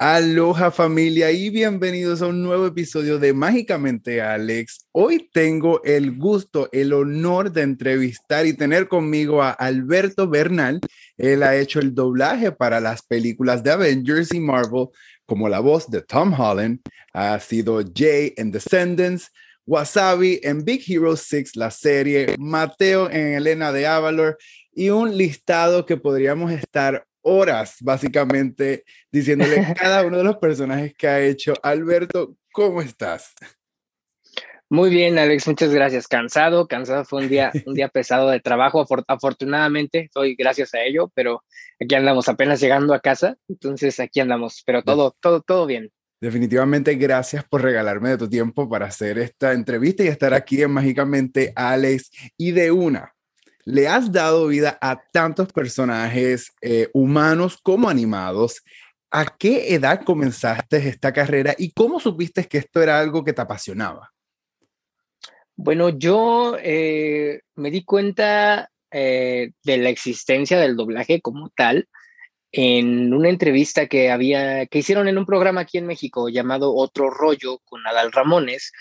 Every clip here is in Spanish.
Aloha familia y bienvenidos a un nuevo episodio de Mágicamente Alex. Hoy tengo el gusto, el honor de entrevistar y tener conmigo a Alberto Bernal. Él ha hecho el doblaje para las películas de Avengers y Marvel como la voz de Tom Holland. Ha sido Jay en Descendants, Wasabi en Big Hero 6, la serie, Mateo en Elena de Avalor y un listado que podríamos estar horas básicamente diciéndole cada uno de los personajes que ha hecho. Alberto, ¿cómo estás? Muy bien, Alex, muchas gracias. Cansado, cansado, fue un día, un día pesado de trabajo. afortunadamente, estoy gracias a ello, pero aquí andamos apenas llegando a casa, entonces aquí andamos, pero todo, todo, todo bien. Definitivamente, gracias por regalarme de tu tiempo para hacer esta entrevista y estar aquí en Mágicamente Alex. Y de una, le has dado vida a tantos personajes eh, humanos como animados. ¿A qué edad comenzaste esta carrera y cómo supiste que esto era algo que te apasionaba? Bueno, yo eh, me di cuenta eh, de la existencia del doblaje como tal en una entrevista que había que hicieron en un programa aquí en México llamado Otro Rollo con Adal Ramones,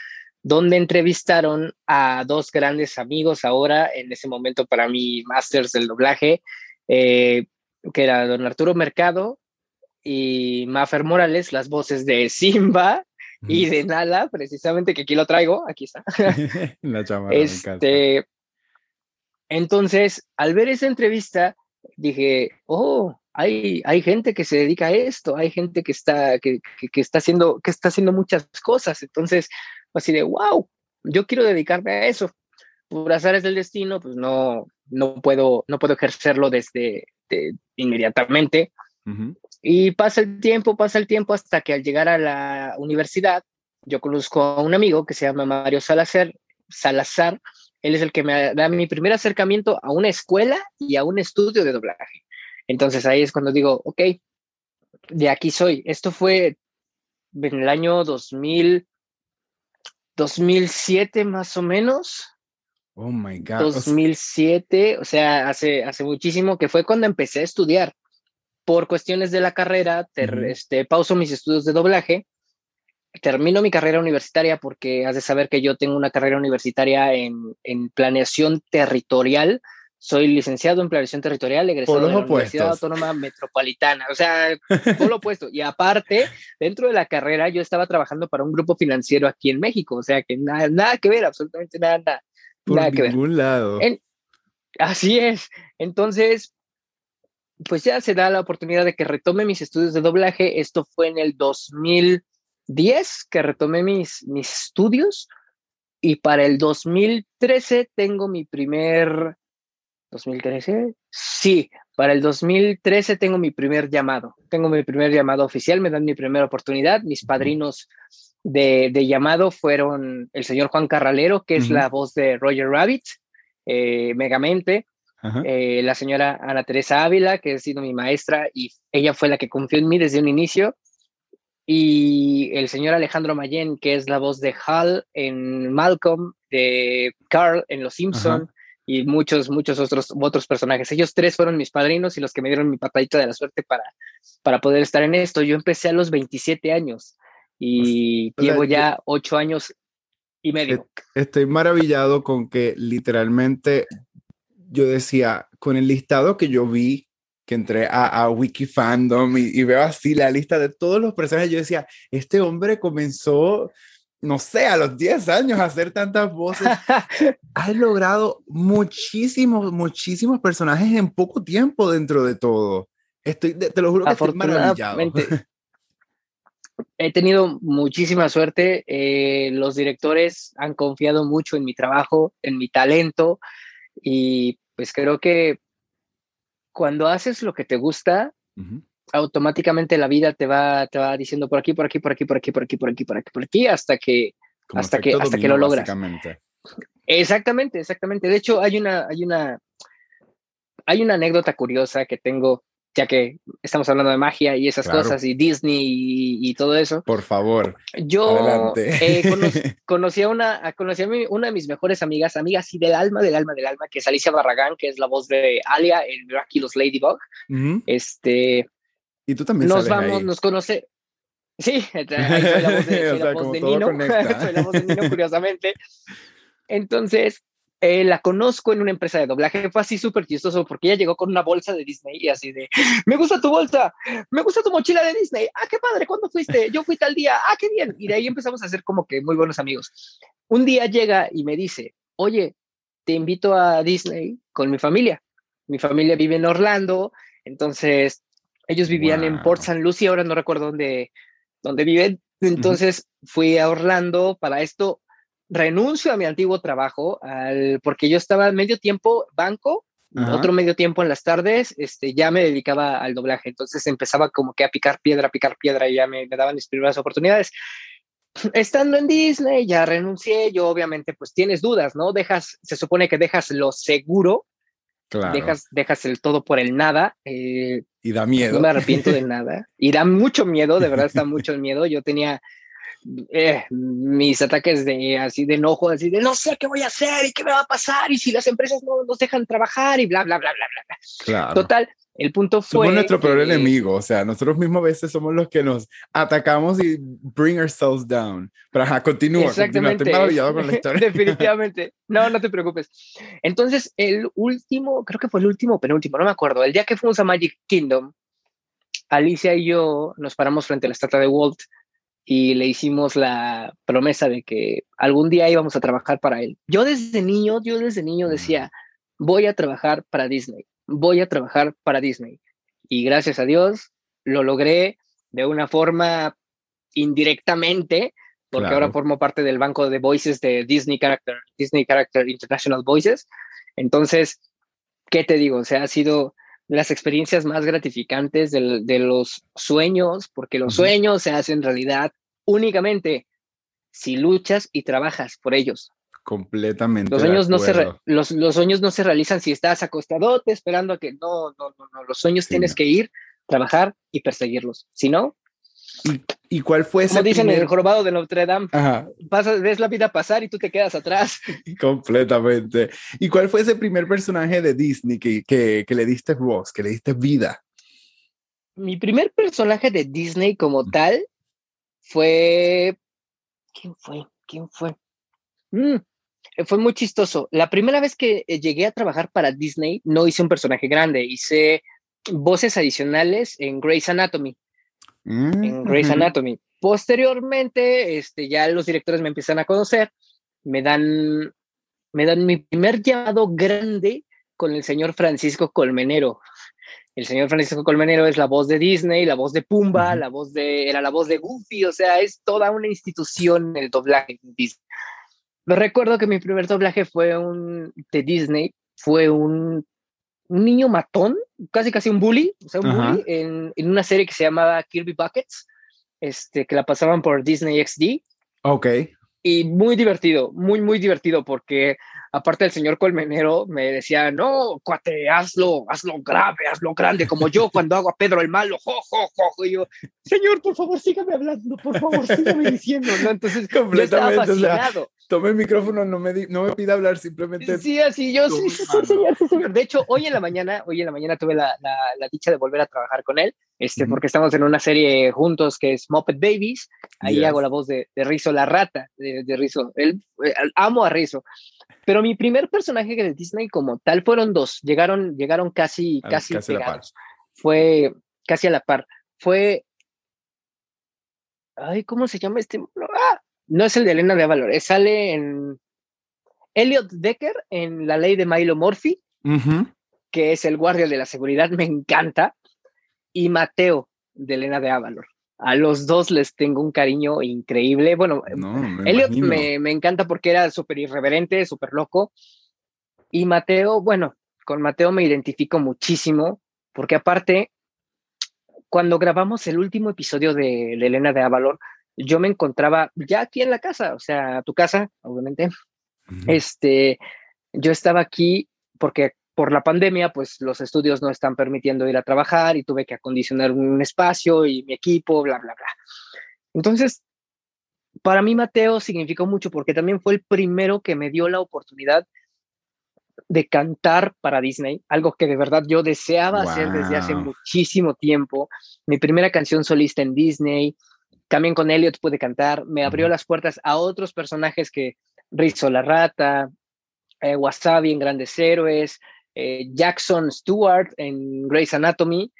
donde entrevistaron a dos grandes amigos ahora, en ese momento para mí, masters del doblaje, eh, que era don Arturo Mercado y Mafer Morales, las voces de Simba y de Nala, precisamente, que aquí lo traigo, aquí está. La este, entonces, al ver esa entrevista, dije, oh, hay, hay gente que se dedica a esto, hay gente que está, que, que está, haciendo, que está haciendo muchas cosas. Entonces, así de, wow, yo quiero dedicarme a eso. Por azares del destino, pues no, no, puedo, no puedo ejercerlo desde inmediatamente. Y pasa el tiempo, pasa el tiempo hasta que al llegar a la universidad, yo conozco a un amigo que se llama Mario Salazar, Salazar. Él es el que me da mi primer acercamiento a una escuela y a un estudio de doblaje. Entonces ahí es cuando digo, ok, de aquí soy. Esto fue en el año 2000, 2007 más o menos. Oh my God. 2007, o sea, hace, hace muchísimo que fue cuando empecé a estudiar. Por cuestiones de la carrera, este, pauso mis estudios de doblaje, termino mi carrera universitaria porque has de saber que yo tengo una carrera universitaria en, en planeación territorial soy licenciado en planeación territorial, egresado de la Universidad Autónoma Metropolitana. O sea, todo lo opuesto. Y aparte, dentro de la carrera, yo estaba trabajando para un grupo financiero aquí en México. O sea, que nada, nada que ver, absolutamente nada, nada, Por ningún lado. así es. Entonces, pues ya se da la oportunidad de que retome mis estudios de doblaje. Esto fue en el 2010 que retomé mis, mis estudios. Y para el 2013 tengo mi primer ¿2013? Sí, para el 2013 tengo mi primer llamado. Tengo mi primer llamado oficial, me dan mi primera oportunidad. Mis padrinos de, llamado fueron el señor Juan Carralero, que es la voz de Roger Rabbit, eh, Megamente. Eh, la señora Ana Teresa Ávila, que ha sido mi maestra y ella fue la que confió en mí desde un inicio. Y el señor Alejandro Mayen, que es la voz de Hal en Malcolm, de Carl en Los Simpson, y muchos, muchos otros, otros personajes. Ellos tres fueron mis padrinos y los que me dieron mi patadita de la suerte para, para poder estar en esto. Yo empecé a los 27 años y llevo ya ocho años y medio. Estoy maravillado con que literalmente yo decía, con el listado que yo vi, que entré a, a Wikifandom y, y veo así la lista de todos los personajes, yo decía, este hombre comenzó no sé, a los 10 años hacer tantas voces. Has logrado muchísimos, muchísimos personajes en poco tiempo dentro de todo. Estoy, te lo juro que estoy maravillado. He tenido muchísima suerte. Eh, los directores han confiado mucho en mi trabajo, en mi talento y pues creo que cuando haces lo que te gusta, automáticamente la vida te va, te va diciendo por aquí, por aquí, por aquí, por aquí, por aquí, por aquí, por aquí, por aquí, hasta que, hasta que, hasta que lo logras. Exactamente, exactamente. De hecho, hay una, hay una, hay una anécdota curiosa que tengo, ya que estamos hablando de magia y esas cosas, y Disney y, todo eso. Por favor. Yo eh, conocí, a una, conocí a una de mis mejores amigas, amigas y del alma, del alma, del alma, que es Alicia Barragán, que es la voz de Alia en Miraculous Ladybug. Este, y tú también nos vamos, nos conoce. Sí, soy la voz de, la voz de Nino, soy la voz de Nino, curiosamente. Entonces, eh, la conozco en una empresa de doblaje. Fue así súper chistoso porque ella llegó con una bolsa de Disney y así de, me gusta tu bolsa, me gusta tu mochila de Disney. Ah, qué padre, ¿cuándo fuiste? Yo fui tal día. Ah, qué bien. Y de ahí empezamos a ser como que muy buenos amigos. Un día llega y me dice, oye, te invito a Disney con mi familia. Mi familia vive en Orlando, entonces ellos vivían en Port St. Lucie, ahora no recuerdo dónde, dónde viven. Entonces fui a Orlando para esto renuncio a mi antiguo trabajo al, porque yo estaba medio tiempo banco, otro medio tiempo en las tardes, este, ya me dedicaba al doblaje, entonces empezaba como que a picar piedra, a picar piedra y ya me, daban mis primeras oportunidades. Estando en Disney, ya renuncié, yo obviamente pues tienes dudas, ¿no? Dejas, se supone que dejas lo seguro, dejas, dejas el todo por el nada. Eh, y da miedo. No me arrepiento de nada. Y da mucho miedo, de verdad está mucho miedo. Yo tenía eh, mis ataques de así de enojo, así de no sé qué voy a hacer y qué me va a pasar y si las empresas no nos dejan trabajar y bla, bla, bla, bla, bla. Claro. Total, el punto fue... Somos nuestro peor enemigo, o sea, nosotros mismos a veces somos los que nos atacamos y bring ourselves down. Pero ajá, continúa, Exactamente. Estoy maravillado con la historia. Definitivamente. No, no te preocupes. Entonces, el último, creo que fue el último penúltimo, no me acuerdo, el día que fuimos a Magic Kingdom, Alicia y yo nos paramos frente a la estatua de Walt y le hicimos la promesa de que algún día íbamos a trabajar para él. Yo desde niño, yo desde niño decía, voy a trabajar para Disney, voy a trabajar para Disney. Y gracias a Dios lo logré de una forma indirectamente, porque ahora formo parte del banco de voices de Disney Character, Disney Character International Voices. Entonces, ¿qué te digo? O sea, ha sido las experiencias más gratificantes de, los sueños, porque los sueños se hacen realidad únicamente si luchas y trabajas por ellos. Completamente. Los sueños, no se, los, los, sueños no se realizan si estás acostadote esperando a que no, no, no, no. Los sueños tienes que ir, trabajar y perseguirlos. Si no, ¿Y, cuál fue ese? Como dicen en el jorobado de Notre Dame, ves la vida pasar y tú te quedas atrás. Completamente. ¿Y cuál fue ese primer personaje de Disney que, que, que le diste voz, que le diste vida? Mi primer personaje de Disney como mm. tal fue. ¿Quién fue? ¿Quién fue? Mm, fue muy chistoso. La primera vez que eh, llegué a trabajar para Disney, no hice un personaje grande, hice voces adicionales en Grey's Anatomy en Grey's Anatomy. Posteriormente, este, ya los directores me empiezan a conocer, me dan, me dan mi primer llamado grande con el señor Francisco Colmenero. El señor Francisco Colmenero es la voz de Disney, la voz de Pumba, la voz de, era la voz de Goofy, o sea, es toda una institución el doblaje de Disney. Recuerdo que mi primer doblaje fue un de Disney, fue un un niño matón, casi casi un bully, o sea, un bully en, en, una serie que se llamaba Kirby Buckets, este, que la pasaban por Disney XD. Ok. Y muy divertido, muy, muy divertido, porque aparte el señor Colmenero me decía, no, cuate, hazlo, hazlo grave, hazlo grande, como yo cuando hago a Pedro el malo, jo, jo, jo, y yo, señor, por favor, sígame hablando, por favor, sígame diciendo, ¿no? Entonces, completamente, fascinado. Tome el micrófono, no me, no me pida hablar, simplemente. Sí, así, yo, sí, sí, señor, sí, señor. De hecho, hoy en la mañana, hoy en la mañana tuve la, la, dicha de volver a trabajar con él, este, porque estamos en una serie juntos que es Muppet Babies, ahí hago la voz de, de Rizo la rata, de, de Rizo, él, eh, amo a Rizo. Pero mi primer personaje de Disney como tal fueron dos, llegaron, llegaron casi, casi, pegados. Fue casi a la par. Fue, ay, ¿cómo se llama este? ¡Ah! No es el de Elena de Avalor, sale en Elliot Decker en La Ley de Milo Murphy, que es el guardia de la seguridad, me encanta, y Mateo de Elena de Avalor. A los dos les tengo un cariño increíble. Bueno, Elliot me, me, encanta porque era súper irreverente, súper loco. Y Mateo, bueno, con Mateo me identifico muchísimo porque aparte, cuando grabamos el último episodio de, Elena de Avalor, yo me encontraba ya aquí en la casa, o sea, tu casa, obviamente. Este, yo estaba aquí porque por la pandemia, pues los estudios no están permitiendo ir a trabajar y tuve que acondicionar un espacio y mi equipo, bla, bla, bla. Entonces, para mí Mateo significó mucho porque también fue el primero que me dio la oportunidad de cantar para Disney, algo que de verdad yo deseaba hacer desde hace muchísimo tiempo. Mi primera canción solista en Disney, también con Elliot pude cantar, me abrió las puertas a otros personajes que Rizzo la Rata, eh, Wasabi en Grandes Héroes, eh, Jackson Stewart en Grey's Anatomy,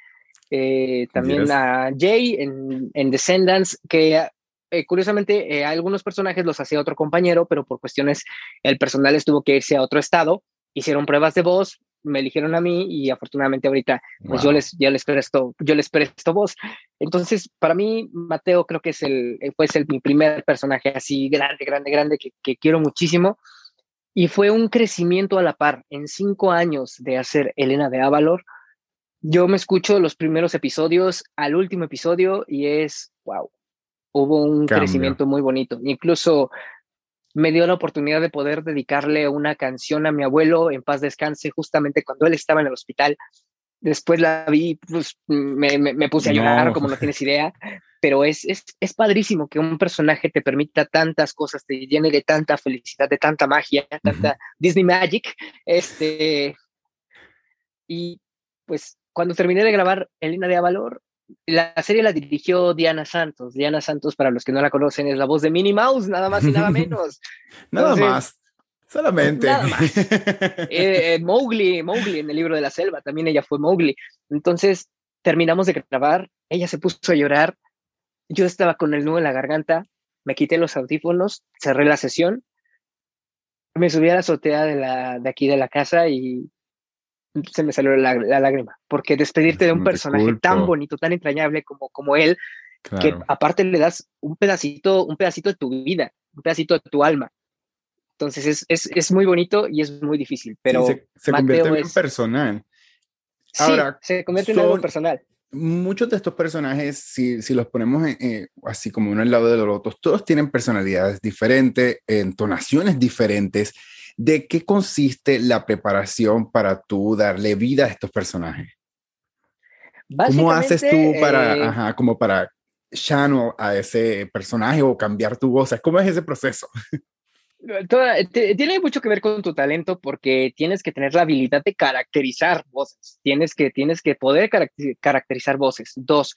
eh, también a Jay en, en Descendants, que curiosamente algunos personajes los hacía otro compañero, pero por cuestiones el personal estuvo que irse a otro estado, hicieron pruebas de voz, me eligieron a mí y afortunadamente ahorita pues yo les ya les presto yo les presto voz. Entonces para mí Mateo creo que es el fue el, mi primer personaje así grande grande grande que, que, quiero muchísimo. Y fue un crecimiento a la par en cinco años de hacer Elena de Avalor yo me escucho los primeros episodios al último episodio y es wow hubo un crecimiento muy bonito. Incluso me dio la oportunidad de poder dedicarle una canción a mi abuelo en paz descanse justamente cuando él estaba en el hospital. Después la vi, pues me, me, puse a llorar, como no tienes idea, pero es, es, es, padrísimo que un personaje te permita tantas cosas, te llene de tanta felicidad, de tanta magia, tanta Disney Magic. Este, y pues cuando terminé de grabar Elena de Avalor, la serie la dirigió Diana Santos. Diana Santos, para los que no la conocen, es la voz de Minnie Mouse, nada más y nada menos. nada más. Solamente. Nada más. Eh, eh, Mowgli, Mowgli en el libro de la selva, también ella fue Mowgli. Entonces, terminamos de grabar, ella se puso a llorar, yo estaba con el nudo en la garganta, me quité los audífonos, cerré la sesión, me subí a la azotea de, la, de aquí de la casa y se me salió la, lágrima, porque despedirte de un personaje tan bonito, tan entrañable como, como él, que aparte le das un pedacito, un pedacito de tu vida, un pedacito de tu alma. Entonces es, es, es muy bonito y es muy difícil, pero se, convierte en personal. Ahora, se convierte en algo personal. Muchos de estos personajes, si, si los ponemos así como uno al lado de los otros, todos tienen personalidades diferentes, entonaciones diferentes ¿De qué consiste la preparación para tú darle vida a estos personajes? ¿Cómo haces tú para, eh, ajá, como para channel a ese personaje o cambiar tu voz? ¿Cómo es ese proceso? tiene mucho que ver con tu talento porque tienes que tener la habilidad de caracterizar voces. Tienes que, tienes que poder caracterizar voces. Dos,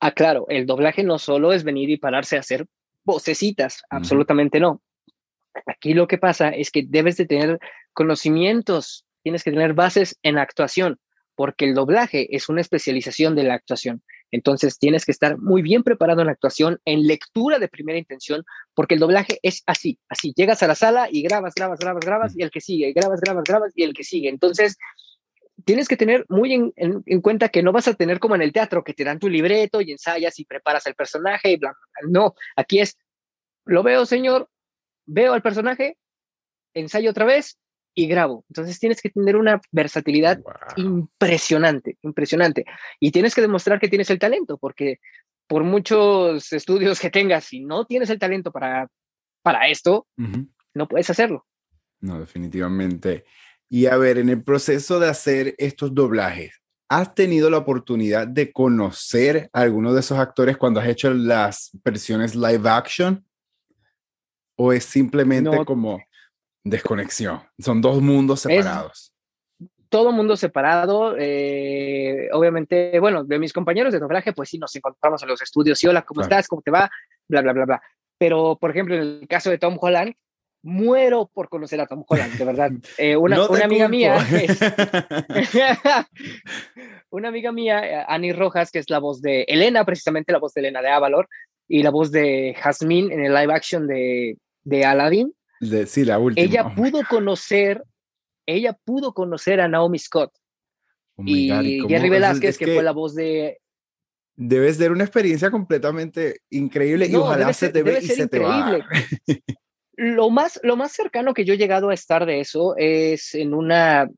aclaro, el doblaje no solo es venir y pararse a hacer vocecitas, absolutamente no. Aquí lo que pasa es que debes de tener conocimientos, tienes que tener bases en actuación, porque el doblaje es una especialización de la actuación. Entonces tienes que estar muy bien preparado en actuación, en lectura de primera intención, porque el doblaje es así, así. Llegas a la sala y grabas, grabas, grabas, grabas y el que sigue, grabas, grabas, grabas y el que sigue. Entonces tienes que tener muy en, en, cuenta que no vas a tener como en el teatro, que te dan tu libreto y ensayas y preparas el personaje y bla, bla. No, aquí es, lo veo, señor, veo al personaje, ensayo otra vez y grabo. Entonces tienes que tener una versatilidad impresionante, impresionante. Y tienes que demostrar que tienes el talento, porque por muchos estudios que tengas, si no tienes el talento para, para esto, no puedes hacerlo. No, definitivamente. Y a ver, en el proceso de hacer estos doblajes, ¿has tenido la oportunidad de conocer a alguno de esos actores cuando has hecho las versiones live action? ¿O es simplemente como desconexión? Son dos mundos separados. todo mundo separado. Eh, obviamente, bueno, de mis compañeros de doblaje, pues sí, nos encontramos en los estudios y hola, ¿cómo estás? ¿Cómo te va? Bla, bla, bla, bla. Pero, por ejemplo, en el caso de Tom Holland, muero por conocer a Tom Holland, de verdad. Eh, una, una amiga mía, una amiga mía, Annie Rojas, que es la voz de Elena, precisamente la voz de Elena de Avalor, y la voz de Jasmine en el live action de, de Aladdin. sí, la última. Ella pudo conocer, ella pudo conocer a Naomi Scott. Oh y Jerry Velázquez, que, fue la voz de. Debe ser una experiencia completamente increíble y ojalá se te ve y se te va. Lo más, lo más cercano que yo he llegado a estar de eso es en una,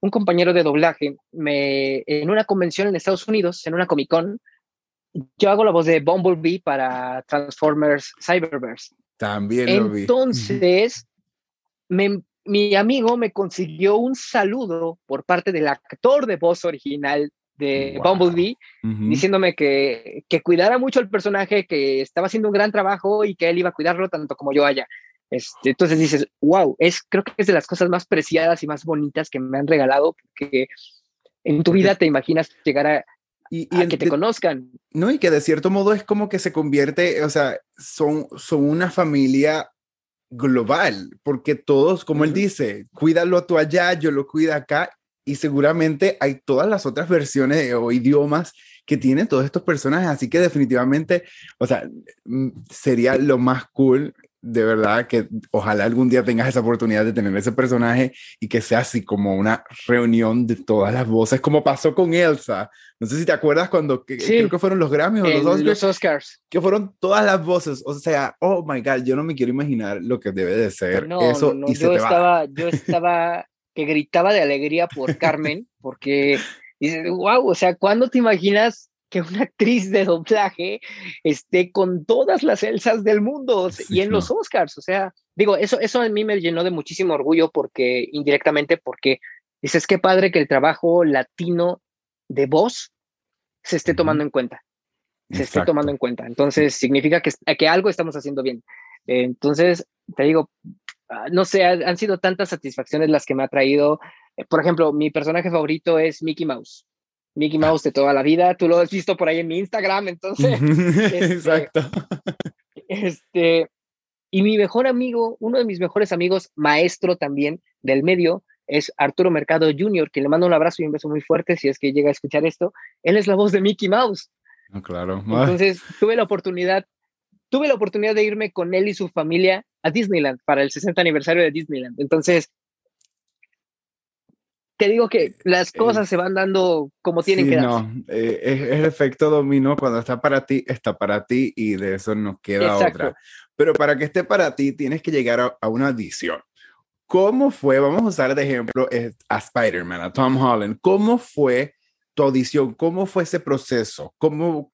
un compañero de doblaje, me, en una convención en Estados Unidos, en una Comic Con, yo hago la voz de Bumblebee para Transformers Cyberverse. También lo vi. Entonces, mi amigo me consiguió un saludo por parte del actor de voz original de Bumblebee, diciéndome que, que cuidara mucho el personaje, que estaba haciendo un gran trabajo y que él iba a cuidarlo tanto como yo haya. Este, entonces dices, wow, es, creo que es de las cosas más preciadas y más bonitas que me han regalado, porque en tu vida te imaginas llegar a, y, a que te conozcan. No, y que de cierto modo es como que se convierte, o sea, son, son una familia global, porque todos, como él dice, cuídalo tú allá, yo lo cuido acá, y seguramente hay todas las otras versiones o idiomas que tienen todos estos personajes, así que definitivamente, o sea, mm, sería lo más cool de verdad que ojalá algún día tengas esa oportunidad de tener ese personaje y que sea así como una reunión de todas las voces, como pasó con Elsa. No sé si te acuerdas cuando creo que fueron los Grammys o los Oscars, los Oscars, que fueron todas las voces. O sea, oh my God, yo no me quiero imaginar lo que debe de ser eso. y yo, estaba, yo estaba que gritaba de alegría por Carmen, porque dices, wow, o sea, ¿cuándo te imaginas que una actriz de doblaje esté con todas las Elsas del mundo y en los Oscars. O sea, digo, eso, eso a mí me llenó de muchísimo orgullo porque indirectamente, porque dices, qué padre que el trabajo latino de voz se esté tomando en cuenta. Se esté tomando en cuenta. Entonces, significa que, que algo estamos haciendo bien. entonces, te digo, ah, no sé, han sido tantas satisfacciones las que me ha traído. Eh, por ejemplo, mi personaje favorito es Mickey Mouse. Mickey Mouse de toda la vida. Tú lo has visto por ahí en mi Instagram, entonces. Este, Exacto. Este, y mi mejor amigo, uno de mis mejores amigos, maestro también del medio, es Arturo Mercado Jr., que le mando un abrazo y un beso muy fuerte si es que llega a escuchar esto. Él es la voz de Mickey Mouse. Ah, claro. Entonces tuve la oportunidad, tuve la oportunidad de irme con él y su familia a Disneyland para el 60 aniversario de Disneyland. Entonces, te digo que las eh, cosas se van dando como tienen que no, eh, es, el efecto dominó, cuando está para ti, está para ti y de eso no queda otra. Pero para que esté para ti, tienes que llegar a, una audición. ¿Cómo fue, vamos a usar de ejemplo a Spider-Man, a Tom Holland, cómo fue tu audición? ¿Cómo fue ese proceso? ¿Cómo,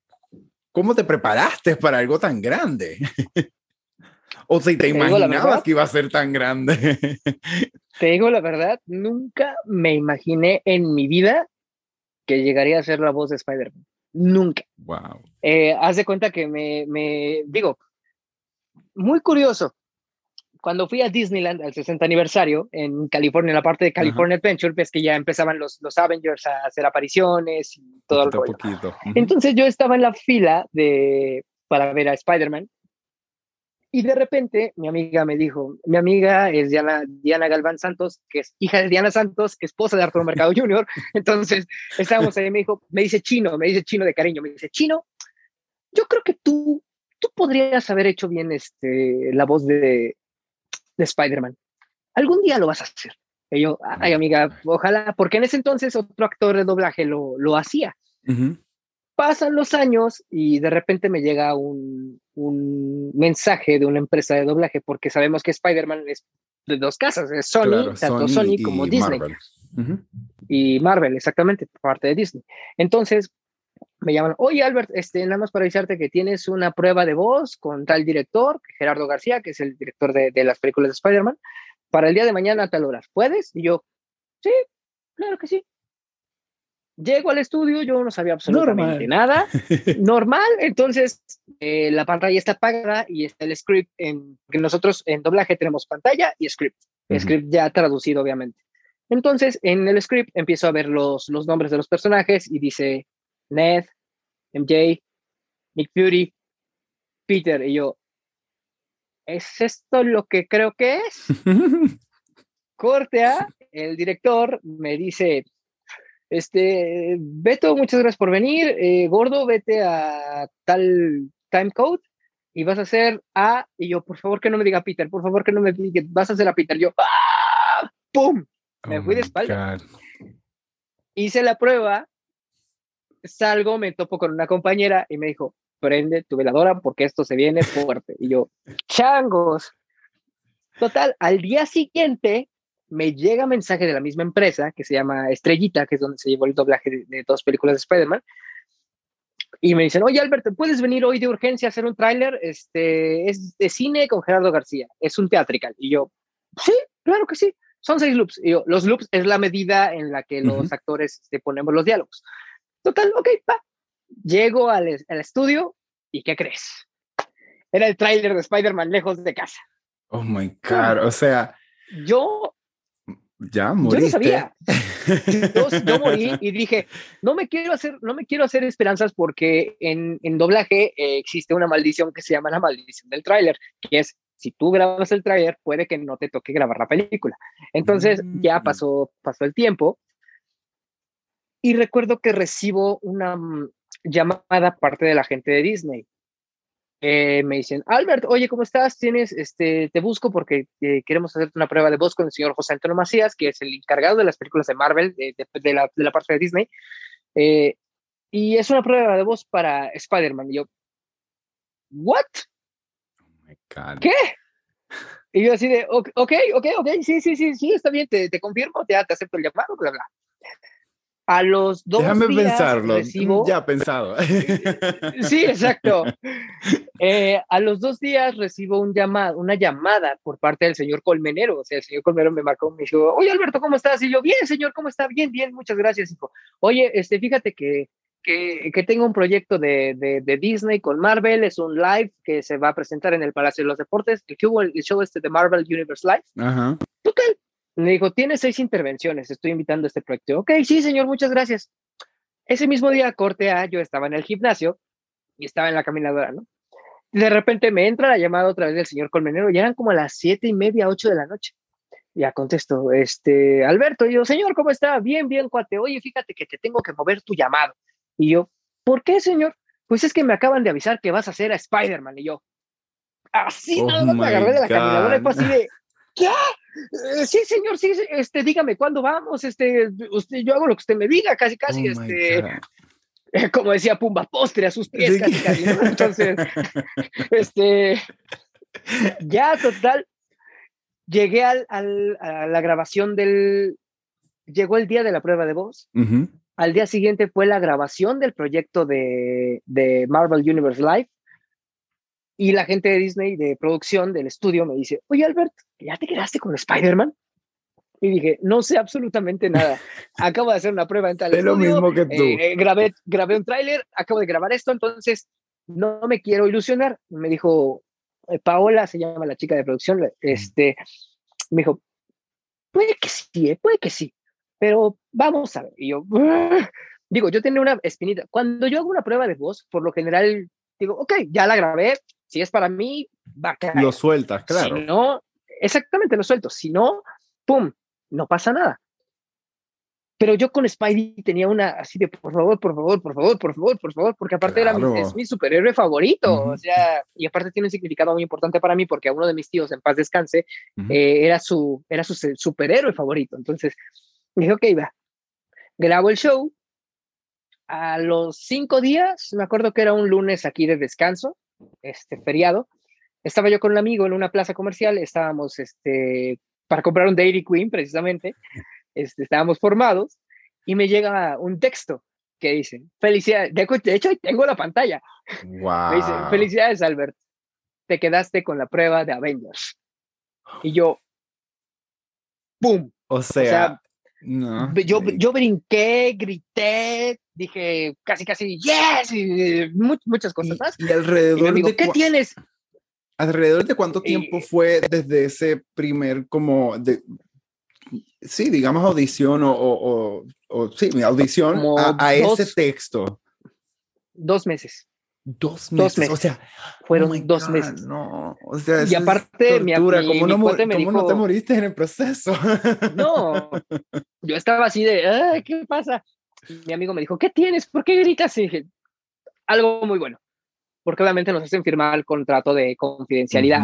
cómo te preparaste para algo tan grande? O si te, imaginabas que iba a ser tan grande. te digo la verdad, nunca me imaginé en mi vida que llegaría a ser la voz de Spider-Man. Nunca. Wow. Eh, haz de cuenta que me, me, digo, muy curioso. Cuando fui a Disneyland al 60 aniversario en California, en la parte de California Adventure, ves que ya empezaban los, los Avengers a hacer apariciones y todo el rollo. Entonces yo estaba en la fila de, para ver a Spider-Man y de repente mi amiga me dijo, mi amiga es Diana, Diana Galván Santos, que es hija de Diana Santos, esposa de Arturo Mercado Jr. Entonces estábamos ahí, me dijo, me dice chino, me dice chino de cariño, me dice chino, yo creo que tú, tú podrías haber hecho bien este, la voz de, de Spider-Man. Algún día lo vas a hacer. Y yo, ay amiga, ojalá, porque en ese entonces otro actor de doblaje lo, lo hacía pasan los años y de repente me llega un, un, mensaje de una empresa de doblaje, porque sabemos que Spider-Man es de dos casas, es Sony, tanto Sony, como Disney. Y Marvel, exactamente, parte de Disney. Entonces, me llaman, oye Albert, este, nada más para avisarte que tienes una prueba de voz con tal director, Gerardo García, que es el director de, de las películas de Spider-Man, para el día de mañana a tal hora. ¿Puedes? Y yo, sí, claro que sí. Llego al estudio, yo no sabía absolutamente nada. Normal, entonces eh, la pantalla está apagada y está el script, en, que nosotros en doblaje tenemos pantalla y script. Script ya traducido, obviamente. Entonces, en el script empiezo a ver los, los nombres de los personajes y dice Ned, MJ, Nick Fury, Peter. Y yo, ¿es esto lo que creo que es? Corte a, el director me dice, este, Beto, muchas gracias por venir. Eh, gordo, vete a tal time code y vas a hacer A. Y yo, por favor, que no me diga Peter, por favor, que no me diga, vas a hacer a Peter. Yo, ¡ah! ¡Pum! Me fui de oh espalda. Hice la prueba, salgo, me topo con una compañera y me dijo, prende tu veladora porque esto se viene fuerte. Y yo, changos. Total, al día siguiente me llega mensaje de la misma empresa que se llama Estrellita, que es donde se llevó el doblaje de, dos películas de Spider-Man. Y me dicen, oye Albert, ¿puedes venir hoy de urgencia a hacer un tráiler? Este, es de cine con Gerardo García, es un teatrical. Y yo, sí, claro que sí, son seis loops. Y yo, los loops es la medida en la que los actores te ponemos los diálogos. Total, ok, pa. Llego al, al estudio y ¿qué crees? Era el tráiler de Spider-Man lejos de casa. Oh my God, o sea. Yo Ya, moriste. Yo no sabía. Yo, morí y dije, no me quiero hacer, no me quiero hacer esperanzas porque en, en doblaje eh, existe una maldición que se llama la maldición del tráiler, que es si tú grabas el tráiler, puede que no te toque grabar la película. Entonces ya mm. pasó, pasó el tiempo y recuerdo que recibo una mm, llamada parte de la gente de Disney eh, me dicen, Albert, oye, ¿cómo estás? Tienes, este, te busco porque eh, queremos hacerte una prueba de voz con el señor José Antonio Macías, que es el encargado de las películas de Marvel, de, la, de la, parte de Disney. Eh, y es una prueba de voz para Spider-Man. Y yo, ¿what? Oh ¿Qué? Y yo así de, ok, ok, ok, sí, sí, sí, sí, está bien, te, te confirmo, te, te acepto el llamado, bla, bla. A los dos Déjame pensarlo. ya pensado. Sí, exacto. Eh, a los dos días recibo un llamado, una llamada por parte del señor Colmenero. O sea, el señor Colmenero me marcó, me dijo, oye Alberto, ¿cómo estás? Y yo, bien, señor, ¿cómo está? Bien, bien, muchas gracias, hijo. Oye, este, fíjate que, que, que tengo un proyecto de, de, de, Disney con Marvel, es un live que se va a presentar en el Palacio de los Deportes, el, el show este de Marvel Universe Live. Ajá. Me dijo, tiene seis intervenciones, estoy invitando a este proyecto. Ok, sí, señor, muchas gracias. Ese mismo día, corte A, yo estaba en el gimnasio y estaba en la caminadora, ¿no? De repente me entra la llamada otra vez del señor Colmenero, ya eran como las siete y media, ocho de la noche. Ya contesto, este, Alberto, y yo, señor, ¿cómo está? Bien, bien, cuate. Oye, fíjate que te tengo que mover tu llamado. Y yo, ¿por qué, señor? Pues es que me acaban de avisar que vas a hacer a Spider-Man. Y yo, así oh nada me agarré de la caminadora y fue así de, ¿qué? Eh, sí, señor, sí, este, dígame cuándo vamos, este, usted, yo hago lo que usted me diga, casi, casi, oh este, como decía Pumba, postre a sus pies, casi, casi, Entonces, este, ya total, llegué al, al, a la grabación del, llegó el día de la prueba de voz, al día siguiente fue la grabación del proyecto de, de Marvel Universe Live, y la gente de Disney, de producción, del estudio, me dice, oye Albert, ¿ya te quedaste con Spider-Man? Y dije, no sé absolutamente nada. Acabo de hacer una prueba en tal Es lo mismo que tú. Eh, grabé, grabé un tráiler, acabo de grabar esto, entonces no me quiero ilusionar. Me dijo, eh, Paola, se llama la chica de producción, este, me dijo, puede que sí, eh, puede que sí, pero vamos a ver. Y yo, digo, yo tenía una espinita. Cuando yo hago una prueba de voz, por lo general, digo, ok, ya la grabé, si es para mí, va a quedar. Lo sueltas, claro. Si no, exactamente, lo suelto. Si no, ¡pum! No pasa nada. Pero yo con Spidey tenía una así de por favor, por favor, por favor, por favor, por favor, porque aparte era mi, es mi superhéroe favorito, o sea, y aparte tiene un significado muy importante para mí porque a uno de mis tíos, en paz descanse, eh, era, su, era su superhéroe favorito. Entonces, dije, ok, va, grabo el show. A los cinco días, me acuerdo que era un lunes aquí de descanso, este feriado, estaba yo con un amigo en una plaza comercial, estábamos este, para comprar un Dairy Queen precisamente, este, estábamos formados y me llega un texto que dice, felicidades, de hecho tengo la pantalla, wow. dice, felicidades Albert, te quedaste con la prueba de Avengers. Y yo, ¡pum! O sea, no, yo, yo brinqué, grité, dije casi, casi, yes, y muchas cosas más. Y, alrededor de ¿qué tienes? ¿Alrededor de cuánto tiempo fue desde ese primer, como, de, sí, digamos audición o, o, o, sí, mi audición a, ese texto? Dos meses. Dos meses. O sea, fueron oh dos meses. No, o sea, y aparte, mi, mi, ¿cómo, no, ¿cómo no te moriste en el proceso? No, yo estaba así de, ¿qué pasa? mi amigo me dijo, ¿qué tienes? ¿Por qué gritas? Y dije, algo muy bueno, porque obviamente nos hacen firmar el contrato de confidencialidad.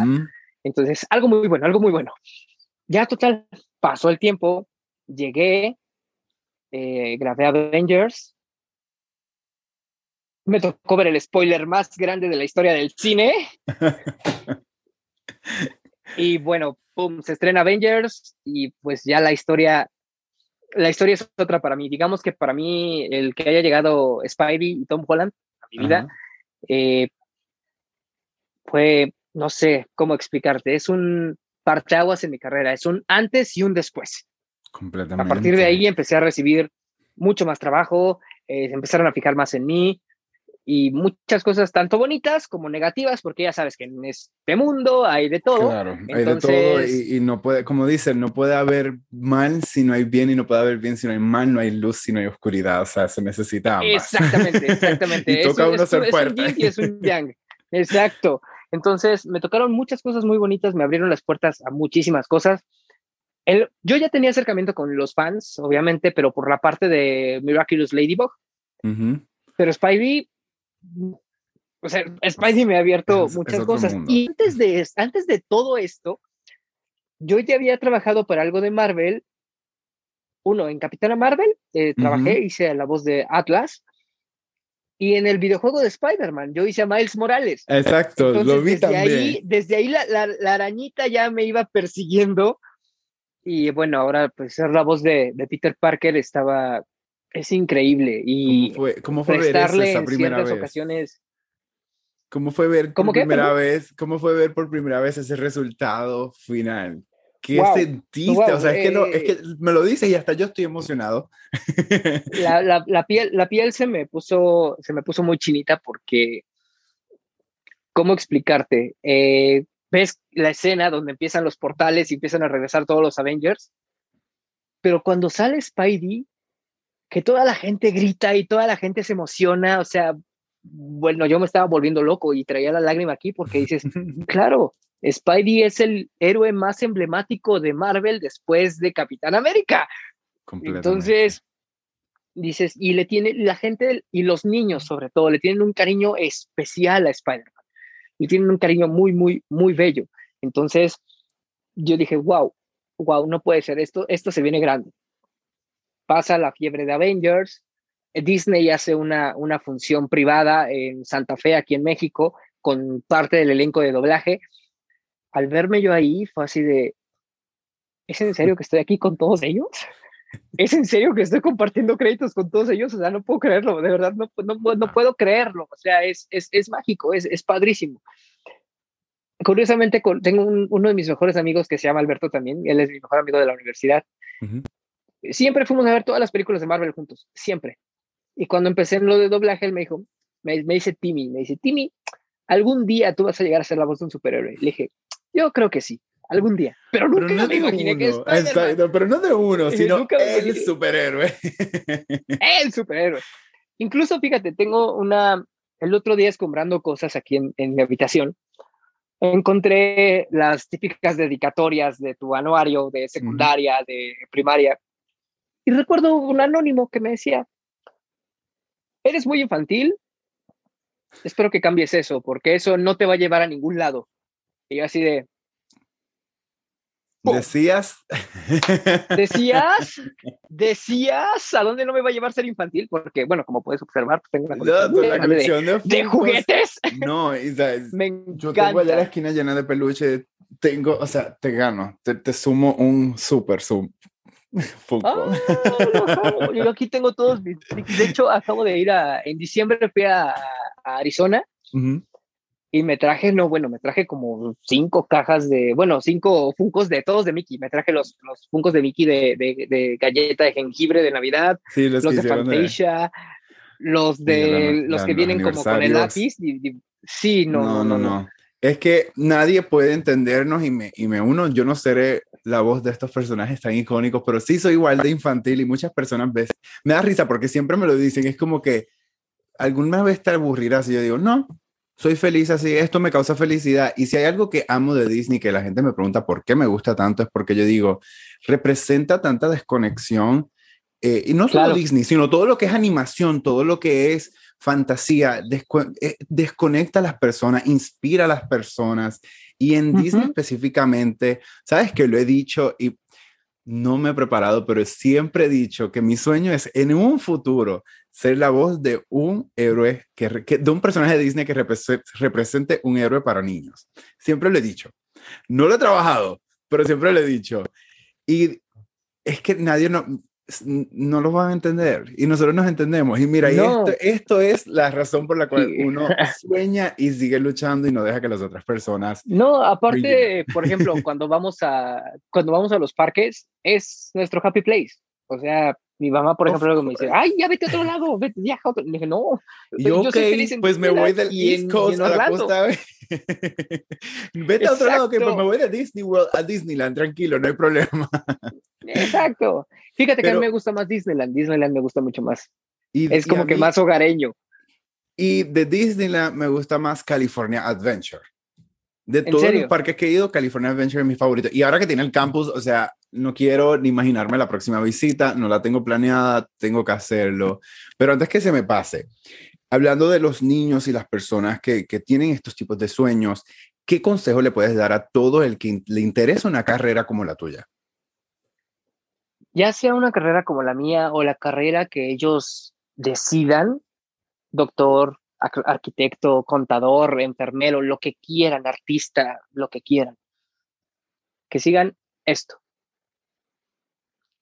Entonces, algo muy bueno, algo muy bueno. Ya total, pasó el tiempo, llegué, eh, grabé Avengers, me tocó ver el spoiler más grande de la historia del cine. y bueno, pum, se estrena Avengers y pues ya la historia la historia es otra para mí. Digamos que para mí el que haya llegado Spidey y Tom Holland a mi vida eh, fue, no sé cómo explicarte, es un parteaguas en mi carrera, es un antes y un después. Completamente. A partir de ahí empecé a recibir mucho más trabajo, eh, empezaron a fijar más en mí y muchas cosas tanto bonitas como negativas, porque ya sabes que en este mundo hay de todo. Claro, hay de todo y, no puede, como dicen, no puede haber mal si no hay bien y no puede haber bien si no hay mal, no hay luz si no hay oscuridad, o sea, se necesita ambas. Exactamente, exactamente. y toca uno ser fuerte. Es un y es un yang, exacto. Entonces, me tocaron muchas cosas muy bonitas, me abrieron las puertas a muchísimas cosas. El, yo ya tenía acercamiento con los fans, obviamente, pero por la parte de Miraculous Ladybug. Pero Spidey o sea, Spidey me ha abierto muchas cosas. Y antes de, antes de todo esto, yo ya había trabajado para algo de Marvel. Uno, en Capitana Marvel, eh, trabajé, hice la voz de Atlas. Y en el videojuego de Spider-Man, yo hice a Miles Morales. Exacto, lo vi desde también. Ahí, desde ahí la, la, arañita ya me iba persiguiendo. Y bueno, ahora pues ser la voz de, de Peter Parker estaba es increíble. Y ¿Cómo fue, cómo fue ver esa primera vez? ocasiones. ¿Cómo fue ver por primera vez? ¿Cómo fue ver por primera vez ese resultado final? ¿Qué sentiste? o sea, es, que no, es que eh, me lo dices y hasta yo estoy emocionado. La, la, la, piel, la piel se me puso, se me puso muy chinita porque, ¿cómo explicarte? Eh, ves la escena donde empiezan los portales y empiezan a regresar todos los Avengers, pero cuando sale Spidey, que toda la gente grita y toda la gente se emociona, o sea, bueno, yo me estaba volviendo loco y traía la lágrima aquí porque dices, claro, Spidey es el héroe más emblemático de Marvel después de Capitán América. Entonces, dices, y le tiene la gente y los niños sobre todo, le tienen un cariño especial a Spider-Man y tienen un cariño muy, muy, muy bello. Entonces, yo dije, wow, wow, no puede ser esto, esto se viene grande pasa la fiebre de Avengers, eh, Disney hace una, una función privada en Santa Fe, aquí en México, con parte del elenco de doblaje. Al verme yo ahí, fue así de, ¿es en serio que estoy aquí con todos ellos? ¿Es en serio que estoy compartiendo créditos con todos ellos? O sea, no puedo creerlo, de verdad, no, no, no puedo creerlo. O sea, es, es, es mágico, es, es padrísimo. Curiosamente, tengo uno de mis mejores amigos que se llama Alberto también, él es mi mejor amigo de la universidad. Siempre fuimos a ver todas las películas de Marvel juntos, siempre. Y cuando empecé en lo de doblaje, él me dijo, me, dice Timmy, me dice, Timmy, algún día tú vas a llegar a ser la voz de un superhéroe. Le dije, yo creo que sí, algún día. Pero nunca no me imaginé que Pero no de uno, sino el superhéroe. el superhéroe. Incluso, fíjate, tengo una, el otro día escombrando cosas aquí en, en mi habitación, encontré las típicas dedicatorias de tu anuario de secundaria, de primaria, y recuerdo un anónimo que me decía, eres muy infantil, espero que cambies eso, porque eso no te va a llevar a ningún lado. Y yo así de... Decías. Decías, decías, ¿a dónde no me va a llevar ser infantil? Porque, bueno, como puedes observar, pues, tengo una colección, de, juguetes. No, me yo tengo allá la esquina llena de peluche. Tengo, o sea, te gano, te, te sumo un super sum, Ah, yo aquí tengo todos mis De hecho, acabo de ir a. En diciembre fui a, Arizona y me traje, no, bueno, me traje como cinco cajas de. Bueno, cinco funcos de todos de Mickey. Me traje los, los funcos de Mickey de, de, galleta de jengibre de Navidad, los, de Fantasia, los de. los que vienen como con el lápiz. sí, no, no, no. Es que nadie puede entendernos y me, y me uno, yo no seré la voz de estos personajes tan icónicos, pero sí soy igual de infantil y muchas personas ves, me da risa porque siempre me lo dicen, es como que alguna vez te aburrirás y yo digo, no, soy feliz así, esto me causa felicidad. Y si hay algo que amo de Disney, que la gente me pregunta por qué me gusta tanto, es porque yo digo, representa tanta desconexión, eh, y no solo Disney, sino todo lo que es animación, todo lo que es fantasía, eh, desconecta a las personas, inspira a las personas. Y en Disney específicamente, sabes que lo he dicho y no me he preparado, pero siempre he dicho que mi sueño es en un futuro ser la voz de un héroe, que, de un personaje de Disney que represente un héroe para niños. Siempre lo he dicho. No lo he trabajado, pero siempre lo he dicho. Y es que nadie, no, no lo van a entender y nosotros nos entendemos. Y mira, esto, esto, es la razón por la cual uno sueña y sigue luchando y no deja que las otras personas. No, aparte, por ejemplo, cuando vamos a cuando vamos a los parques es nuestro happy place. O sea, Mi mamá, por ejemplo, luego me dice, ay, ya vete a otro lado, vete, viaja a otro. Le dije, no. Yo, ok, pues me voy del East Coast a la costa. vete a otro lado, que pues me voy de Disney World a Disneyland, tranquilo, no hay problema. Exacto. Fíjate que a mí me gusta más Disneyland. Disneyland me gusta mucho más. Y, es como que más hogareño. Y de Disneyland me gusta más California Adventure. De todos los parques que he ido, California Adventure es mi favorito. Y ahora que tiene el campus, o sea, no quiero ni imaginarme la próxima visita, no la tengo planeada, tengo que hacerlo. Pero antes que se me pase, hablando de los niños y las personas que, que tienen estos tipos de sueños, ¿qué consejo le puedes dar a todo el que le interesa una carrera como la tuya? Ya sea una carrera como la mía o la carrera que ellos decidan, doctor, arquitecto, contador, enfermero, lo que quieran, artista, lo que quieran. Que sigan esto.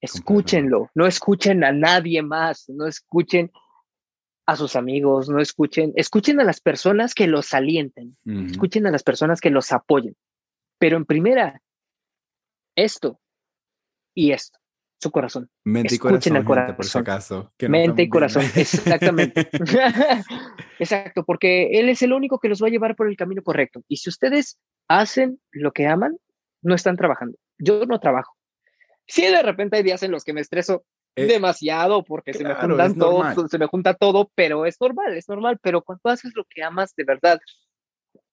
Escúchenlo, no escuchen a nadie más, no escuchen a sus amigos, no escuchen, escuchen a las personas que los alienten, escuchen a las personas que los apoyen. Pero en primera, esto y esto su corazón. Mente y corazón, por si acaso. Mente y corazón, exactamente. Exacto, porque Él es el único que los va a llevar por el camino correcto. Y si ustedes hacen lo que aman, no están trabajando. Yo no trabajo. Si de repente hay días en los que me estreso eh, demasiado porque se me juntan todo, se me junta todo, pero es normal, es normal. Pero cuando haces lo que amas de verdad,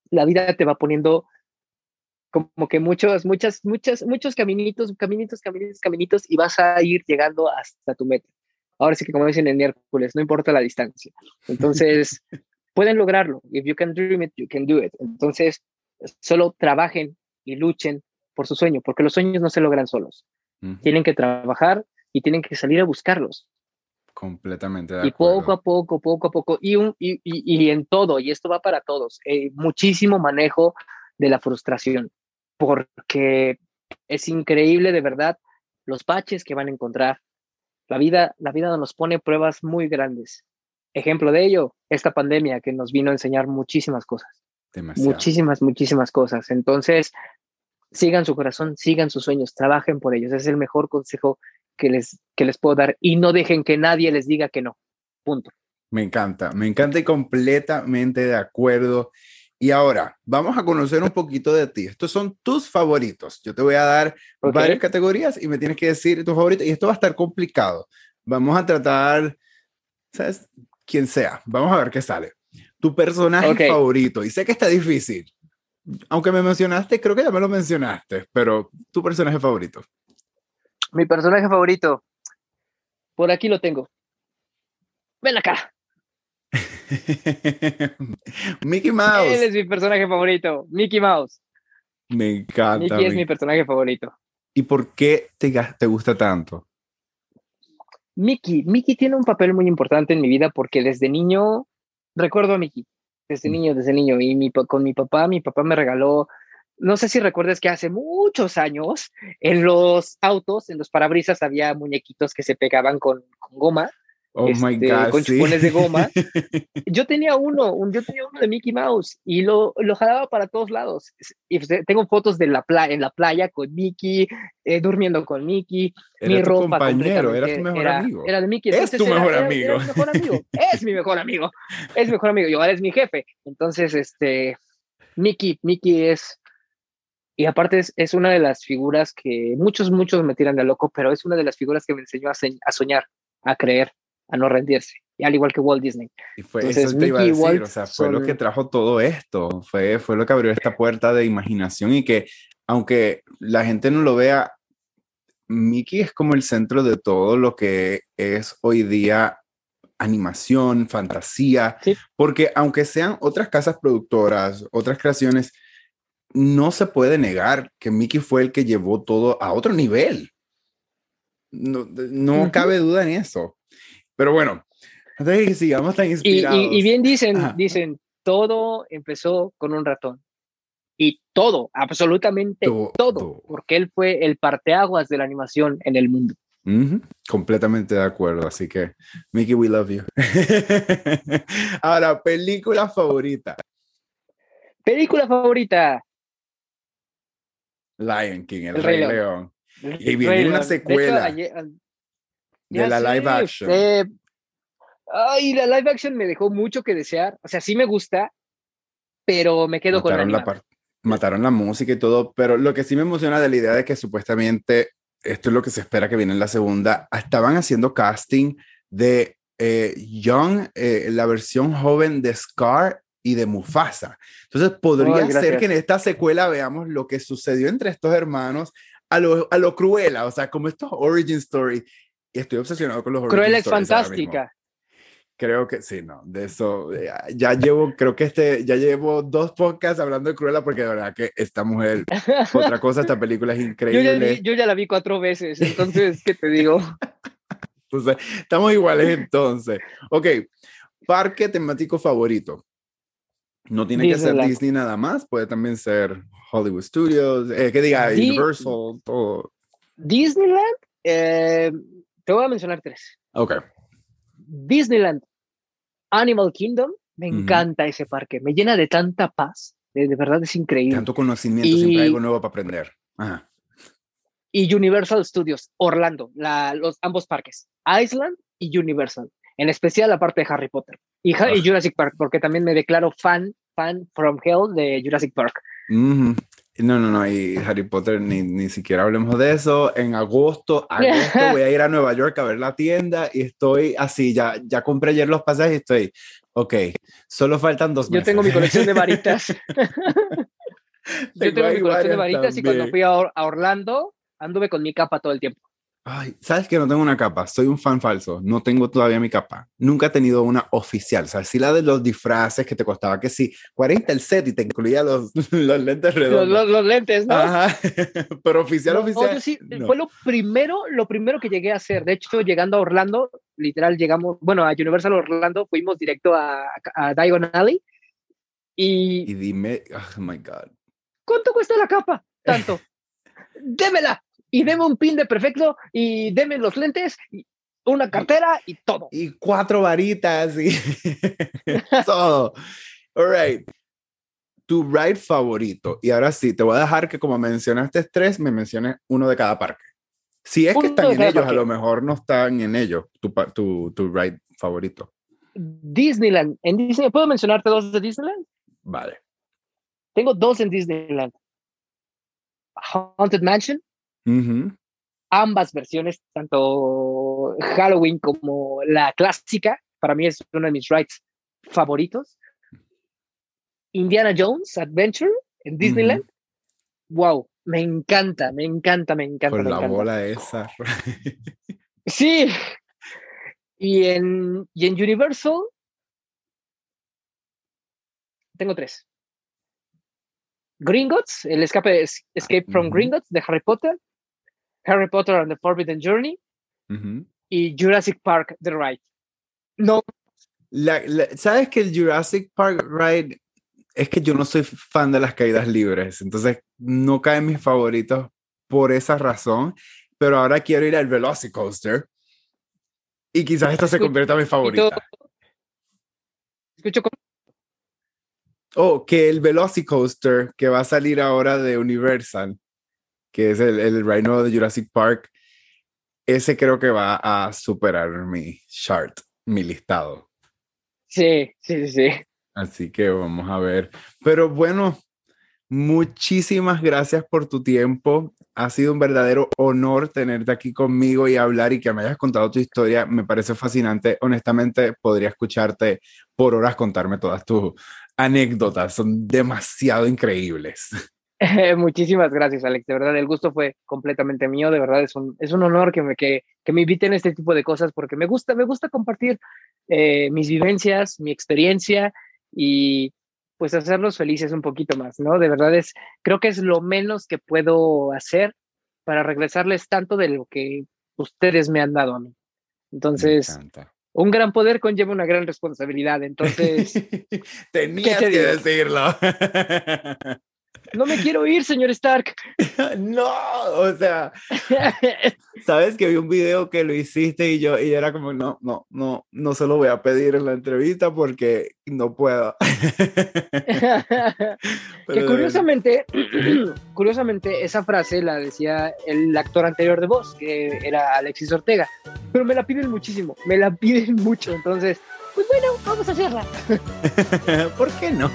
la vida te va poniendo como que muchos, muchas, muchas, muchos caminitos, caminitos, caminitos, caminitos, y vas a ir llegando hasta tu meta. Ahora sí que como dicen en miércoles, no importa la distancia. Entonces, pueden lograrlo. If you can dream it, you can do it. Entonces, solo trabajen y luchen por su sueño, porque los sueños no se logran solos. Tienen que trabajar y tienen que salir a buscarlos. Completamente. y poco a poco, poco a poco, y, un, y, y, en todo, y esto va para todos, eh, muchísimo manejo de la frustración porque es increíble de verdad los baches que van a encontrar. La vida, la vida nos pone pruebas muy grandes. Ejemplo de ello, esta pandemia que nos vino a enseñar muchísimas cosas. Muchísimas, muchísimas cosas. Entonces, sigan su corazón, sigan sus sueños, trabajen por ellos. Es el mejor consejo que les, que les puedo dar y no dejen que nadie les diga que no. Punto. Me encanta, me encanta y completamente de acuerdo. Y ahora, vamos a conocer un poquito de ti. Estos son tus favoritos. Yo te voy a dar varias categorías y me tienes que decir tus favoritos. Y esto va a estar complicado. Vamos a tratar, ¿sabes? Quien sea. Vamos a ver qué sale. Tu personaje favorito. Y sé que está difícil. Aunque me mencionaste, creo que ya me lo mencionaste, pero tu personaje favorito. Mi personaje favorito. Por aquí lo tengo. Ven acá. Mickey Mouse. Él es mi personaje favorito, Mickey Mouse. Me encanta. Mickey es mi personaje favorito. ¿Y por qué te, te gusta tanto? Mickey, Mickey tiene un papel muy importante en mi vida porque desde niño recuerdo a Mickey, desde mm. niño, desde niño, y mi, con mi papá, mi papá me regaló, no sé si recuerdas que hace muchos años en los autos, en los parabrisas había muñequitos que se pegaban con, con goma Oh my este, God, con chupones de goma. Yo tenía uno, un, yo tenía uno de Mickey Mouse y lo, lo jalaba para todos lados. Y pues, tengo fotos de la playa, en la playa con Mickey, eh, durmiendo con Mickey, era mi tu ropa. compañero, era tu mejor amigo. Era de Mickey. Es tu mejor amigo. mi mejor amigo. es mi mejor amigo. Es mi mejor amigo. Y ahora es mi jefe. Entonces, este, Mickey, Mickey es y aparte es, es, una de las figuras que muchos, muchos me tiran de loco, pero es una de las figuras que me enseñó a, a soñar, a creer a no rendirse, y al igual que Walt Disney. Y fue eso te iba a decir, o sea, fue lo que trajo todo esto, fue, fue lo que abrió esta puerta de imaginación y que aunque la gente no lo vea, Mickey es como el centro de todo lo que es hoy día animación, fantasía, porque aunque sean otras casas productoras, otras creaciones, no se puede negar que Mickey fue el que llevó todo a otro nivel. No, no cabe duda en eso. Pero bueno, antes de que sigamos tan inspirados. Y, bien dicen, dicen, todo empezó con un ratón. Y todo, absolutamente todo, porque él fue el parteaguas de la animación en el mundo. Completamente de acuerdo, así que Mickey, we love you. Ahora, película favorita. Película favorita. Lion King, el, Rey, León. Y viene una secuela. de la live action. Eh, ay, la live action me dejó mucho que desear. O sea, sí me gusta, pero me quedo con la, parte mataron la música y todo, pero lo que sí me emociona de la idea de que supuestamente esto es lo que se espera que viene en la segunda, estaban haciendo casting de eh, Young, eh, la versión joven de Scar y de Mufasa. Entonces podría ser que en esta secuela veamos lo que sucedió entre estos hermanos a lo, a lo cruela, o sea, como estos origin story. Y estoy obsesionado con los Cruella es fantástica. Creo que sí, no, de eso eh, ya, llevo, creo que este, ya llevo dos podcasts hablando de Cruella porque de verdad que esta mujer, otra cosa, esta película es increíble. Yo ya, la vi cuatro veces, entonces, ¿qué te digo? entonces, estamos iguales entonces. Ok, parque temático favorito. No tiene que ser Disney nada más, puede también ser Hollywood Studios, eh, que diga Universal, todo. Disneyland, eh, te voy a mencionar tres. Ok. Disneyland, Animal Kingdom, me encanta ese parque, me llena de tanta paz, de, verdad es increíble. Tanto conocimiento, siempre hay algo nuevo para aprender. Y Universal Studios, Orlando, los, ambos parques, Island y Universal, en especial la parte de Harry Potter y, Jurassic Park, porque también me declaro fan, fan from hell de Jurassic Park. No, no, no, y Harry Potter ni, ni siquiera hablemos de eso. En agosto, agosto voy a ir a Nueva York a ver la tienda y estoy así, ya, ya compré ayer los pasajes y estoy, ok, solo faltan dos meses. Yo tengo mi colección de varitas. Yo tengo mi colección de varitas y cuando fui a Orlando anduve con mi capa todo el tiempo. Ay, sabes que no tengo una capa, soy un fan falso, no tengo todavía mi capa. Nunca he tenido una oficial, o sea, sí la de los disfraces que te costaba que sí, 40 el set y te incluía los, los lentes redondos. Los, lentes, ¿no? Ajá, pero oficial, oficial. sí, Fue lo primero, lo primero que llegué a hacer. De hecho, llegando a Orlando, literal, llegamos, bueno, a Universal Orlando, fuimos directo a, a Diagon Alley y... Y dime, oh my God. ¿Cuánto cuesta la capa? Tanto. Démela y deme un pin de perfecto y deme los lentes y una cartera y todo. Y cuatro varitas y todo. All right. Tu ride favorito. Y ahora sí, te voy a dejar que como mencionaste tres, me menciones uno de cada parque. Si es que están en ellos, a lo mejor no están en ellos, tu, tu, tu ride favorito. Disneyland. En Disney, ¿Puedo mencionarte dos de Disneyland? Vale. Tengo dos en Disneyland. Haunted Mansion Ambas versiones, tanto Halloween como la clásica, para mí es uno de mis rides favoritos. Indiana Jones Adventure en Disneyland. Wow, me encanta, me encanta, me encanta. Con la bola esa. sí. Y en, y en Universal tengo tres. Gringotts, el escape Escape from Gringotts de Harry Potter. Harry Potter and the Forbidden Journey y Jurassic Park The Ride. No. ¿Sabes que el Jurassic Park Ride es que yo no soy fan de las caídas libres, entonces no caen mis favoritos por esa razón, pero ahora quiero ir al Velocicoaster y quizás esta se convierta en mi favorita. Escucho Oh, que el Velocicoaster que va a salir ahora de Universal que es el, el Rhino de Jurassic Park, ese creo que va a superar mi chart, mi listado. Sí, sí, sí. Así que vamos a ver. Pero bueno, muchísimas gracias por tu tiempo. Ha sido un verdadero honor tenerte aquí conmigo y hablar y que me hayas contado tu historia. Me parece fascinante. Honestamente, podría escucharte por horas contarme todas tus anécdotas. Son demasiado increíbles. Muchísimas gracias, Alex. De verdad, el gusto fue completamente mío. De verdad, es un, es un honor que me, que, que me inviten a este tipo de cosas porque me gusta, me gusta compartir eh, mis vivencias, mi experiencia y pues hacerlos felices un poquito más, ¿no? De verdad es, creo que es lo menos que puedo hacer para regresarles tanto de lo que ustedes me han dado a mí. Entonces, un gran poder conlleva una gran responsabilidad. Entonces, tenías que decirlo. No me quiero ir, señor Stark. no, o sea, sabes que vi un video que lo hiciste y yo y era como no, no, no, no se lo voy a pedir en la entrevista porque no puedo. que curiosamente, curiosamente esa frase la decía el actor anterior de voz, que era Alexis Ortega, pero me la piden muchísimo, me la piden mucho, entonces, pues bueno, vamos a hacerla. ¿Por qué no?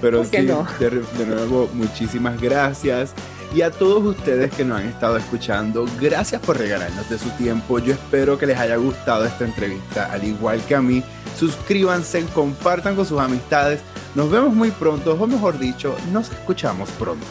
Pero sí, de, nuevo, muchísimas gracias. Y a todos ustedes que nos han estado escuchando, gracias por regalarnos de su tiempo. Yo espero que les haya gustado esta entrevista, al igual que a mí. Suscríbanse, compartan con sus amistades. Nos vemos muy pronto, o mejor dicho, nos escuchamos pronto.